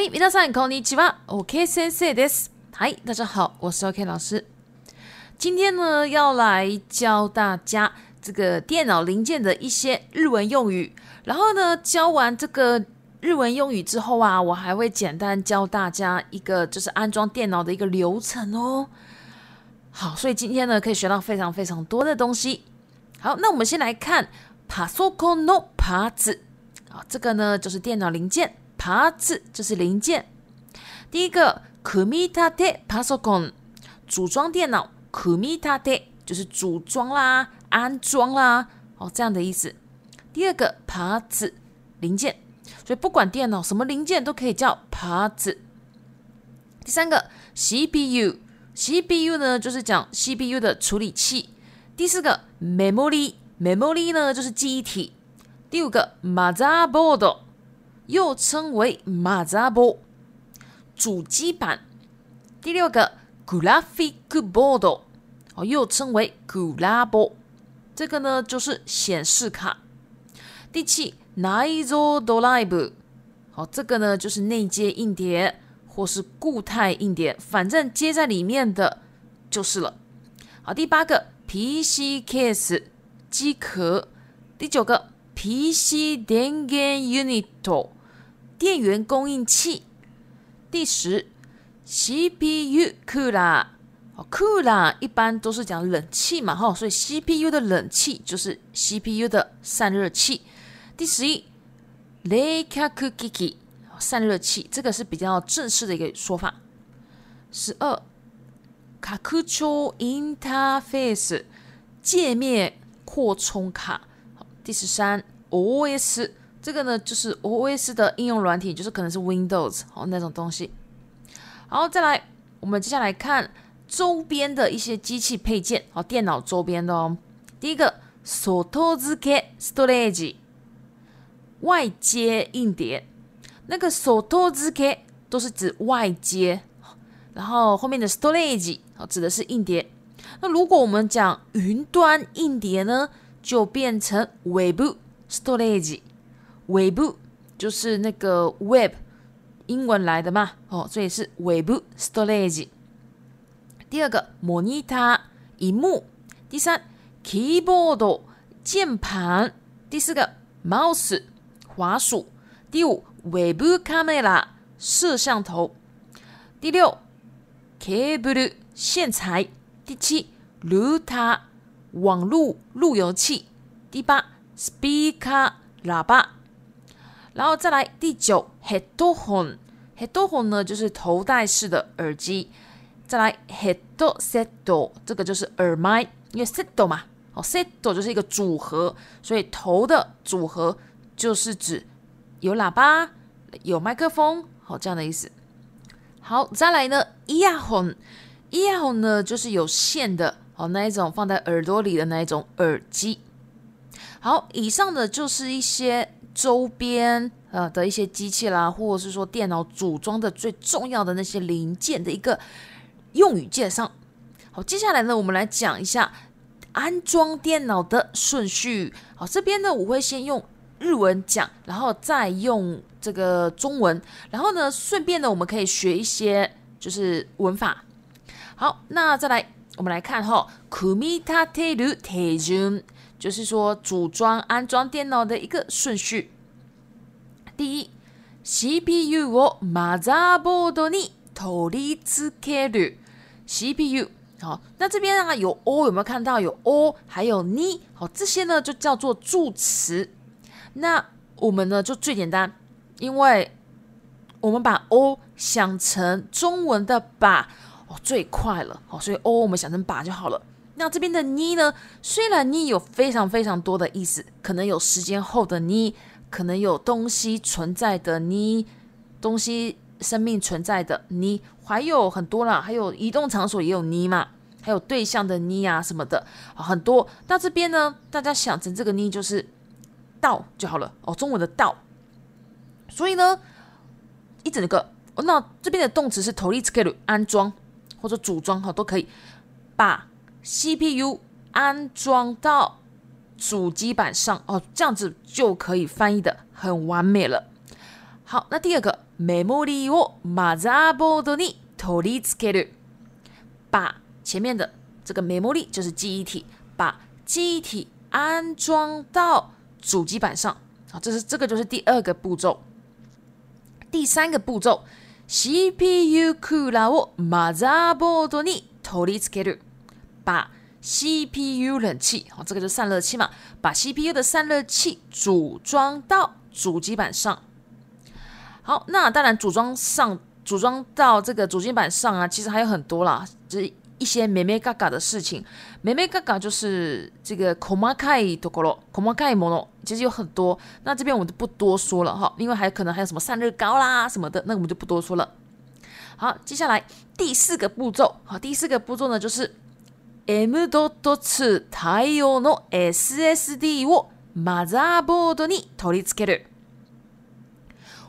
嗨，皆さんこんにちは。OK 先生です。嗨，大家好，我是 OK 老师。今天呢，要来教大家这个电脑零件的一些日文用语。然后呢，教完这个日文用语之后啊，我还会简单教大家一个就是安装电脑的一个流程哦。好，所以今天呢，可以学到非常非常多的东西。好，那我们先来看パソコンのパーツ。啊，这个呢就是电脑零件。 parts 就是零件。第一个，computer パソコン组装电脑，computer 就是组装啦、安装啦，哦，这样的意思。第二个，parts 零件，所以不管电脑什么零件都可以叫 parts。第三个，CPU，CPU 呢就是讲 CPU 的处理器。第四个，memory，memory 呢就是记忆体。第五个，motherboard。又称为 motherboard 主机板。第六个 graphic board 哦，又称为 graphic，这个呢就是显示卡。第七，NIO drive 好，这个呢就是内接硬碟或是固态硬碟，反正接在里面的就是了。好，第八个 PC case 机壳。第九个 PC 电源 unit。电源供应器。第十，CPU cooler。哦，cooler 一般都是讲冷气嘛，哈，所以 CPU 的冷气就是 CPU 的散热器。第十一 l e k a k u k i k i 散热器，这个是比较正式的一个说法。十二 k a k u c h o interface 界面扩充卡。第十三，OS。这个呢，就是 OS 的应用软体，就是可能是 Windows 哦那种东西。好，再来，我们接下来看周边的一些机器配件哦，电脑周边的哦。第一个，外付け storage 外接硬碟，那个外付け都是指外接，然后后面的 storage 哦指的是硬碟。那如果我们讲云端硬碟呢，就变成 web storage。Web 就是那个 Web 英文来的嘛，哦，所以是 Web Storage。第二个，Monitor 荧幕。第三，Keyboard 键盘。第四个，Mouse 滑鼠。第五，Web Camera 摄像头。第六，Cable 线材。第七，Router 网路路由器。第八，Speaker 喇叭。然后再来第九，headphone，headphone 呢就是头戴式的耳机。再来 headset，这个就是耳麦，因为 set 嘛，哦 set 就是一个组合，所以头的组合就是指有喇叭、有麦克风，好这样的意思。好，再来呢，earphone，earphone 呢就是有线的，哦那一种放在耳朵里的那一种耳机。好，以上的就是一些。周边呃的一些机器啦，或者是说电脑组装的最重要的那些零件的一个用语介绍。好，接下来呢，我们来讲一下安装电脑的顺序。好，这边呢我会先用日文讲，然后再用这个中文，然后呢顺便呢我们可以学一些就是文法。好，那再来我们来看哈，組み立てる手順。就是说，组装、安装电脑的一个顺序。第一，CPU をマザーボードに取り付ける。CPU 好，那这边啊有 O 有没有看到有 O，还有你好，这些呢就叫做助词。那我们呢就最简单，因为我们把 O 想成中文的把 哦最快了，好，所以 O 我们想成把就好了。那这边的你呢？虽然你有非常非常多的意思，可能有时间后的你，可能有东西存在的你，东西生命存在的你，还有很多啦，还有移动场所也有你嘛，还有对象的你啊什么的，很多。那这边呢，大家想成这个你就是到就好了哦，中文的到。所以呢，一整个，那这边的动词是 t 立 l i 安装或者组装哈都可以，把。CPU 安装到主机板上哦，这样子就可以翻译的很完美了。好，那第二个 メモリをマザーボードに取り付ける。把前面的这个 memory 就是记忆体，把记忆体安装到主机板上。好，这是这个就是第二个步骤。第三个步骤 ，CPU クーラーをマザーボードに取り付ける。把 CPU 冷气，好，这个就是散热器嘛，把 CPU 的散热器组装到主机板上。好，那当然组装上组装到这个主机板上啊，其实还有很多啦，就是 一些美美嘎嘎的事情。美美嘎嘎就是这个 komakai tokoro komakai mono，其实有很多。那这边我们就不多说了哈，因为还可能还有什么散热膏啦什么的，那我们就不多说了。好，接下来第四个步骤，好，第四个步骤呢就是。M.2 対応の SSD をマザーボードに取り付ける。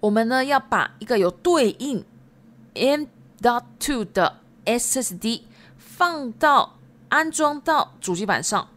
我们呢要把一个有对应 M.2 的 SSD 放到安装到主机板上，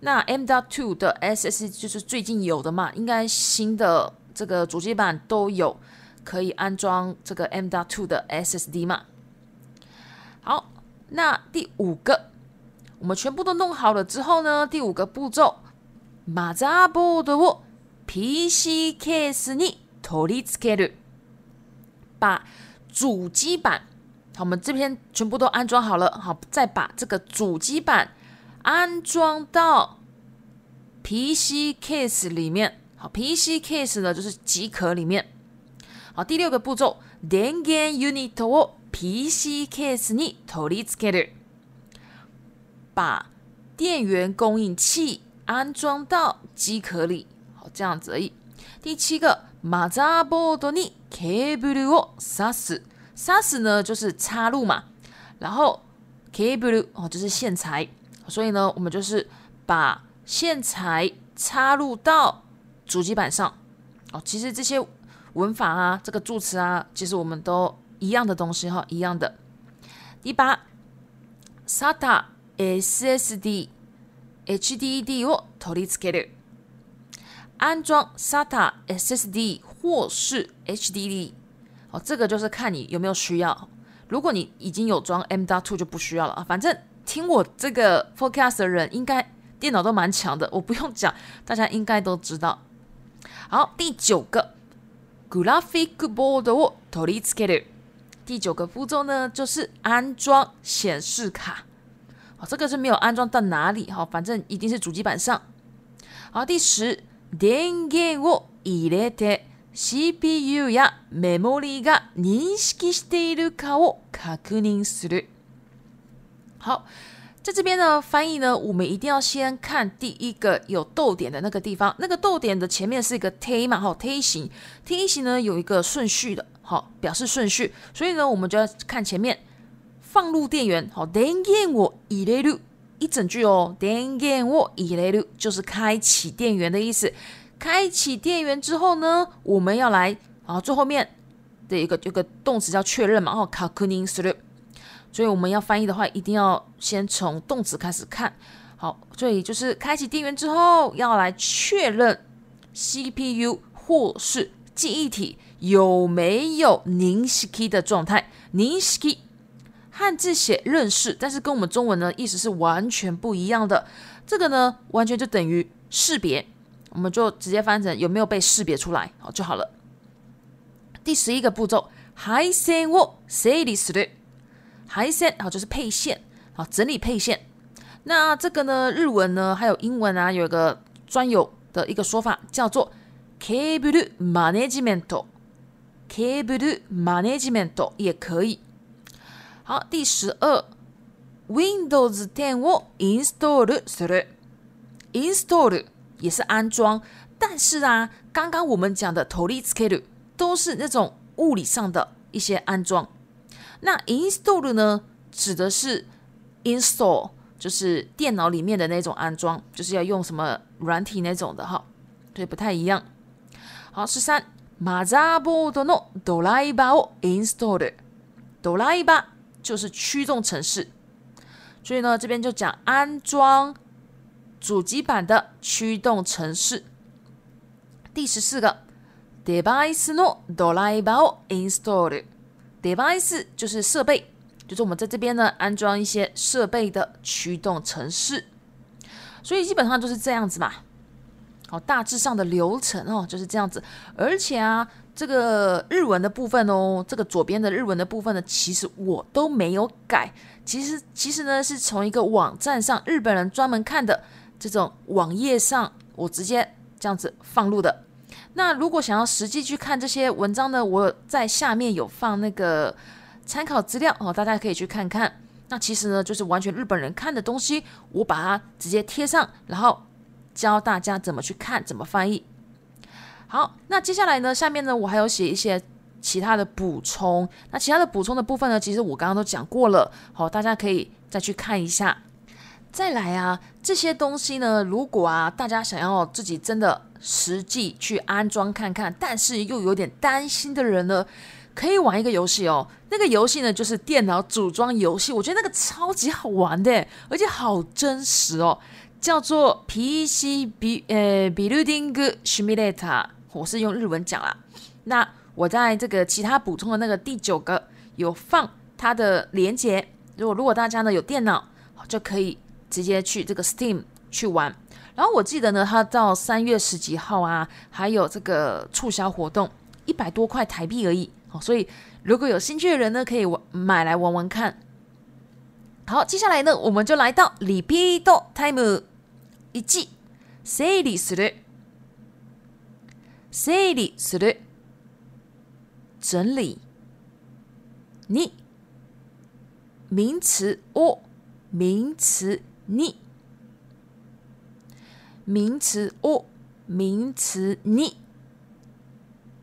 那 M2 的 SS 就是最近有的嘛，应该新的这个主机板都有，可以安装这个 M2 的 SSD 嘛。好，那第五个，我们全部都弄好了之后呢，第五个步骤，马扎布的我，PC case 你，取り付け。把主机板。好，我们这边全部都安装好了，好，再把这个主机板安装到 PC case 里面。好，PC case 呢就是机壳里面。好，第六个步骤，電源ユニットを PC ケースに取り付ける。把电源供应器安装到机壳里，好，这样子而已。第七个，マザーボードにケーブルを挿す。 挿す呢，就是插入嘛。然后ケーブル哦，就是线材。所以呢，我们就是把线材插入到主机板上。哦，其实这些文法啊，这个助词啊，其实我们都一样的东西哈，一样的。第八，SATA。SSD、HDD を取り付ける。安装 SATA、SSD 或是 HDD， 哦，这个就是看你有没有需要。如果你已经有装 M.2 就不需要了啊。反正听我这个 Forecast 的人，应该电脑都蛮强的，我不用讲，大家应该都知道。好，第九个，Graphic Board を取り付ける。第九个步骤呢，就是安装显示卡。好，这个是没有安装到哪里哈，反正一定是主机板上。好，第十，電源を入れて CPU やメモリが認識しているかを確認する。好，在这边呢，翻译呢，我们一定要先看第一个有逗点的那个地方，那个逗点的前面是一个梯嘛，哈，梯形，梯形呢有一个顺序的，好，表示顺序，所以呢，我们就要看前面。放入电源，好，電源を入れる一整句哦，電源を入れる就是开启电源的意思。开启电源之后呢，我们要来，啊，最后面的一个有个动词叫确认嘛，哦，確認する。所以我们要翻译的话，一定要先从动词开始看。好，所以就是开启电源之后，要来确认 CPU 或是记忆体有没有凝式 key 的状态，凝式 key。汉字写认识，但是跟我们中文呢意思是完全不一样的。这个呢，完全就等于识别，我们就直接翻成有没有被识别出来，好就好了。第十一个步骤，配線を整理する。配線好就是配线，好整理配线。那这个呢，日文呢还有英文啊，有一个专有的一个说法叫做ケーブルマネジメント。ケーブルマネジメント也可以。好，第十二，Windows 10を install する。install 也是安装，但是啊，刚刚我们讲的 toli s k e d u 都是那种物理上的一些安装。那 install 呢，指的是 install，就是电脑里面的那种安装，就是要用什么软体那种的哈，对，不太一样。好，十三 motherboard のドライバを install。ドライバ就是驱动程式，所以呢，这边就讲安装。主机板的驱动程式。第十四个 device のドライバーを install。device 就是设备，就是我们在这边呢安装一些设备的驱动程式。所以基本上就是这样子嘛。好，大致上的流程哦就是这样子。而且啊，这个日文的部分哦，这个左边的日文的部分呢，其实我都没有改。其实其实呢，是从一个网站上日本人专门看的 这种网页上，我直接这样子放入的。那如果想要实际去看这些文章呢，我在下面有放那个参考资料哦，大家可以去看看。那其实呢，就是完全日本人看的东西，我把它直接贴上，然后教大家怎么去看，怎么翻译。好，那接下来呢，下面呢，我还有写一些其他的补充。那其他的补充的部分呢，其实我刚刚都讲过了，好，大家可以再去看一下。再来啊，这些东西呢，如果啊，大家想要自己真的实际去安装看看，但是又有点担心的人呢，可以玩一个游戏哦。那个游戏呢，就是电脑组装游戏，我觉得那个超级好玩的，而且好真实哦，叫做 PC B 呃 Building Simulator，我是用日文讲啦。那我在这个其他补充的那个第九个有放它的连接，如果如果大家呢有电脑，就可以。直接去这个 Steam 去玩，然后我记得呢，它到三月十几号啊，还有这个促销活动，一百多块台币而已哦。所以如果有兴趣的人呢，可以玩买来玩玩看。好，接下来呢，我们就来到 Repeat Time 一季，整理する，整理する，整理。你名词哦，名词。 你名词哦，名词你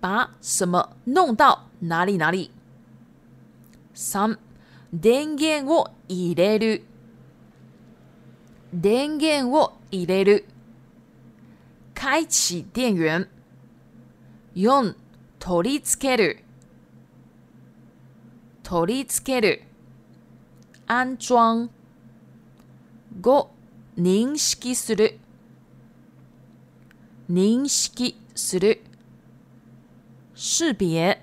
把什么弄到哪里哪里？三電源を入れる，電源を入れる，开启电源。四取り付ける，取り付ける，安装。 五、認識する。認識する。識別。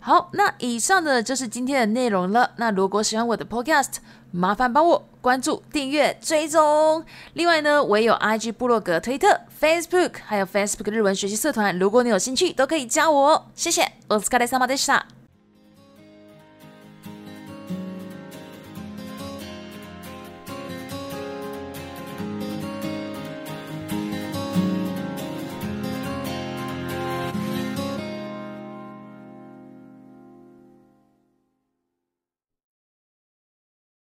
好，那以上呢就是今天的内容了。那如果喜欢我的 Podcast，麻烦帮我关注、订阅、追踪。另外呢，我也有 IG、部落格、推特、Facebook，还有 Facebook 日文学习社团。如果你有兴趣，都可以加我。谢谢，我是卡雷萨马德莎。